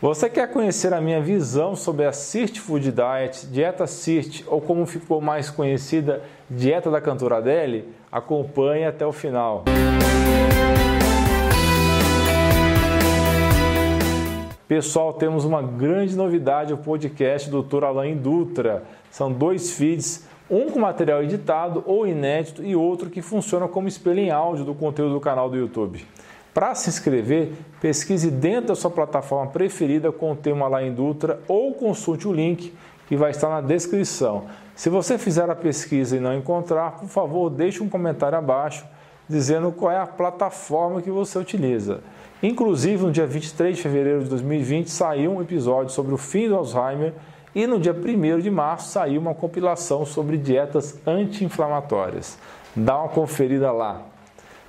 Você quer conhecer a minha visão sobre a Sirt Food Diet, dieta Sirt ou como ficou mais conhecida, dieta da cantora Adele? Acompanhe até o final. Pessoal, temos uma grande novidade no podcast do Dr. Alain Dutra. São dois feeds, um com material editado ou inédito e outro que funciona como espelho em áudio do conteúdo do canal do YouTube. Para se inscrever, pesquise dentro da sua plataforma preferida com o tema Alain Dutra ou consulte o link que vai estar na descrição. Se você fizer a pesquisa e não encontrar, por favor, deixe um comentário abaixo dizendo qual é a plataforma que você utiliza. Inclusive, no dia 23 de fevereiro de 2020 saiu um episódio sobre o fim do Alzheimer e no dia 1 de março saiu uma compilação sobre dietas anti-inflamatórias. Dá uma conferida lá.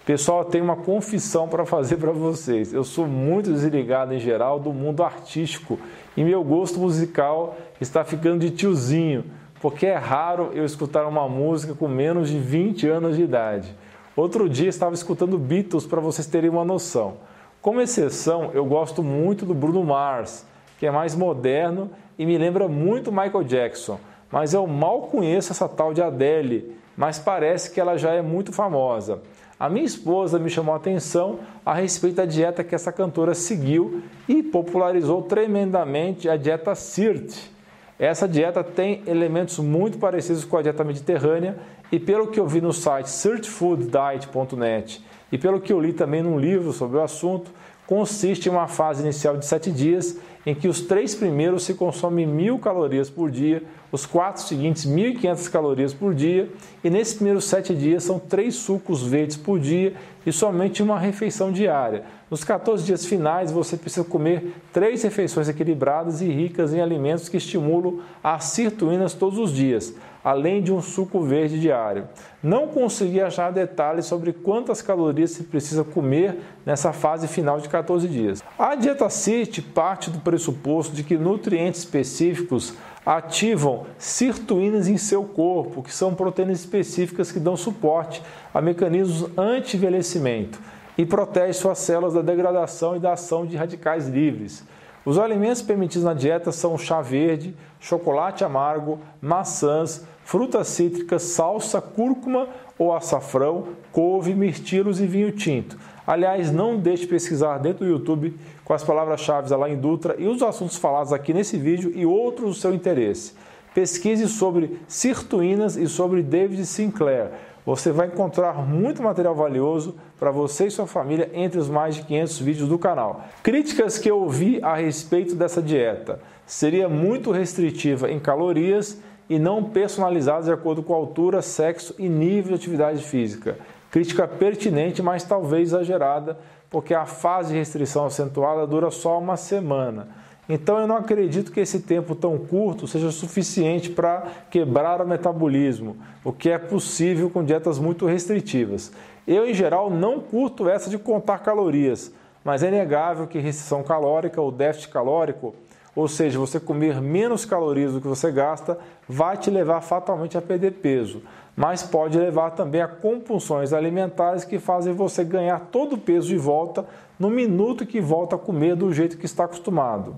Pessoal, tenho uma confissão para fazer para vocês. Eu sou muito desligado em geral do mundo artístico e meu gosto musical está ficando de tiozinho, porque é raro eu escutar uma música com menos de 20 anos de idade. Outro dia estava escutando Beatles para vocês terem uma noção. Como exceção, eu gosto muito do Bruno Mars, que é mais moderno e me lembra muito Michael Jackson, mas eu mal conheço essa tal de Adele, mas parece que ela já é muito famosa. A minha esposa me chamou a atenção a respeito da dieta que essa cantora seguiu e popularizou tremendamente a dieta SIRT. Essa dieta tem elementos muito parecidos com a dieta mediterrânea e pelo que eu vi no site sirtfooddiet.net e pelo que eu li também num livro sobre o assunto, consiste em uma fase inicial de 7 dias em que os três primeiros se consomem mil calorias por dia, os quatro seguintes 1.500 calorias por dia, e nesses primeiros sete dias são três sucos verdes por dia e somente uma refeição diária. Nos 14 dias finais, você precisa comer três refeições equilibradas e ricas em alimentos que estimulam as sirtuínas todos os dias, além de um suco verde diário. Não consegui achar detalhes sobre quantas calorias se precisa comer nessa fase final de 14 dias. A dieta CIT parte do pressuposto de que nutrientes específicos ativam sirtuínas em seu corpo, que são proteínas específicas que dão suporte a mecanismos anti-envelhecimento e protege suas células da degradação e da ação de radicais livres. Os alimentos permitidos na dieta são chá verde, chocolate amargo, maçãs, frutas cítricas, salsa, cúrcuma ou açafrão, couve, mirtilos e vinho tinto. Aliás, não deixe de pesquisar dentro do YouTube com as palavras-chave em Dutra e os assuntos falados aqui nesse vídeo e outros do seu interesse. Pesquise sobre sirtuínas e sobre David Sinclair. Você vai encontrar muito material valioso para você e sua família entre os mais de 500 vídeos do canal. Críticas que eu ouvi a respeito dessa dieta. Seria muito restritiva em calorias e não personalizada de acordo com altura, sexo e nível de atividade física. Crítica pertinente, mas talvez exagerada, porque a fase de restrição acentuada dura só uma semana. Então eu não acredito que esse tempo tão curto seja suficiente para quebrar o metabolismo, o que é possível com dietas muito restritivas. Eu, em geral, não curto essa de contar calorias, mas é inegável que restrição calórica ou déficit calórico ou seja, você comer menos calorias do que você gasta, vai te levar fatalmente a perder peso, mas pode levar também a compulsões alimentares que fazem você ganhar todo o peso de volta no minuto que volta a comer do jeito que está acostumado.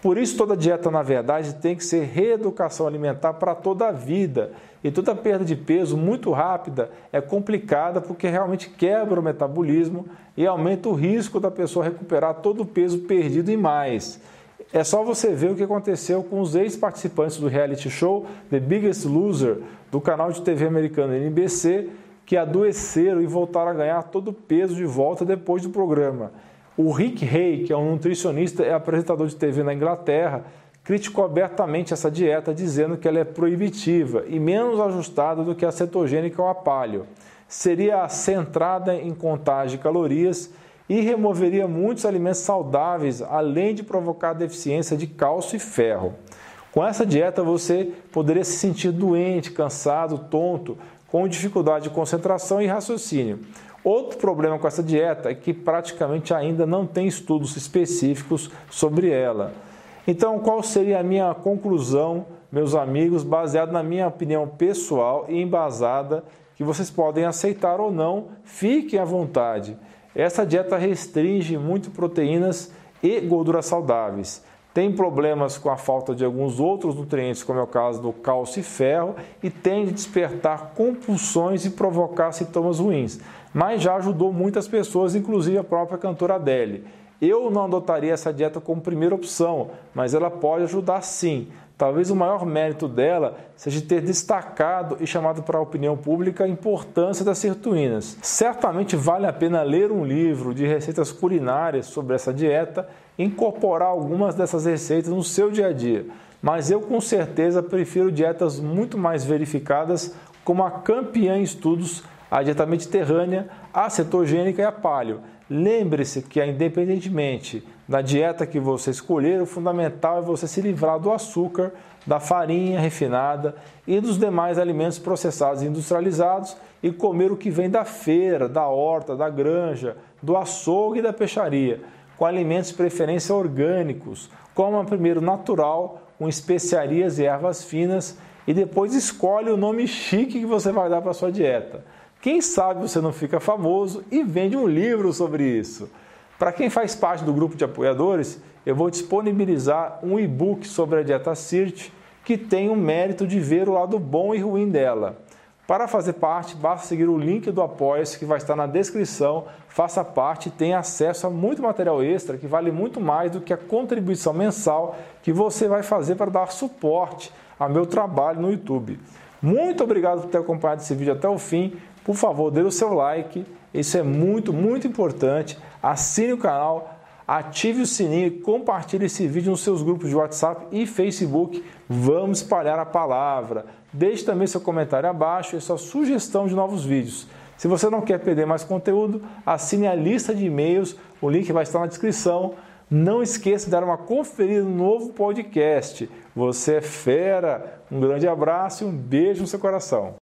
Por isso, toda dieta, na verdade, tem que ser reeducação alimentar para toda a vida. E toda perda de peso muito rápida é complicada porque realmente quebra o metabolismo e aumenta o risco da pessoa recuperar todo o peso perdido e mais. É só você ver o que aconteceu com os ex-participantes do reality show The Biggest Loser do canal de TV americano NBC, que adoeceram e voltaram a ganhar todo o peso de volta depois do programa. O Rick Hay, que é um nutricionista e apresentador de TV na Inglaterra, criticou abertamente essa dieta, dizendo que ela é proibitiva e menos ajustada do que a cetogênica ou a paleo. Seria centrada em contagem de calorias e removeria muitos alimentos saudáveis, além de provocar deficiência de cálcio e ferro. Com essa dieta você poderia se sentir doente, cansado, tonto, com dificuldade de concentração e raciocínio. Outro problema com essa dieta é que praticamente ainda não tem estudos específicos sobre ela. Então, qual seria a minha conclusão, meus amigos, baseado na minha opinião pessoal e embasada, que vocês podem aceitar ou não, fiquem à vontade. Essa dieta restringe muito proteínas e gorduras saudáveis. Tem problemas com a falta de alguns outros nutrientes, como é o caso do cálcio e ferro, e tende a despertar compulsões e provocar sintomas ruins. Mas já ajudou muitas pessoas, inclusive a própria cantora Adele. Eu não adotaria essa dieta como primeira opção, mas ela pode ajudar sim. Talvez o maior mérito dela seja ter destacado e chamado para a opinião pública a importância das sirtuínas. Certamente vale a pena ler um livro de receitas culinárias sobre essa dieta e incorporar algumas dessas receitas no seu dia a dia. Mas eu com certeza prefiro dietas muito mais verificadas, como a campeã em estudos, a dieta mediterrânea, a cetogênica e a paleo. Lembre-se que, independentemente da dieta que você escolher, o fundamental é você se livrar do açúcar, da farinha refinada e dos demais alimentos processados e industrializados e comer o que vem da feira, da horta, da granja, do açougue e da peixaria, com alimentos de preferência orgânicos, coma primeiro natural, com especiarias e ervas finas e depois escolhe o nome chique que você vai dar para sua dieta. Quem sabe você não fica famoso e vende um livro sobre isso. Para quem faz parte do grupo de apoiadores, eu vou disponibilizar um e-book sobre a dieta CIRT que tem o mérito de ver o lado bom e ruim dela. Para fazer parte, basta seguir o link do Apoia-se que vai estar na descrição. Faça parte e tenha acesso a muito material extra que vale muito mais do que a contribuição mensal que você vai fazer para dar suporte ao meu trabalho no YouTube. Muito obrigado por ter acompanhado esse vídeo até o fim. Por favor, dê o seu like, isso é muito, muito importante. Assine o canal, ative o sininho e compartilhe esse vídeo nos seus grupos de WhatsApp e Facebook. Vamos espalhar a palavra. Deixe também seu comentário abaixo e sua sugestão de novos vídeos. Se você não quer perder mais conteúdo, assine a lista de e-mails, o link vai estar na descrição. Não esqueça de dar uma conferida no novo podcast. Você é fera. Um grande abraço e um beijo no seu coração.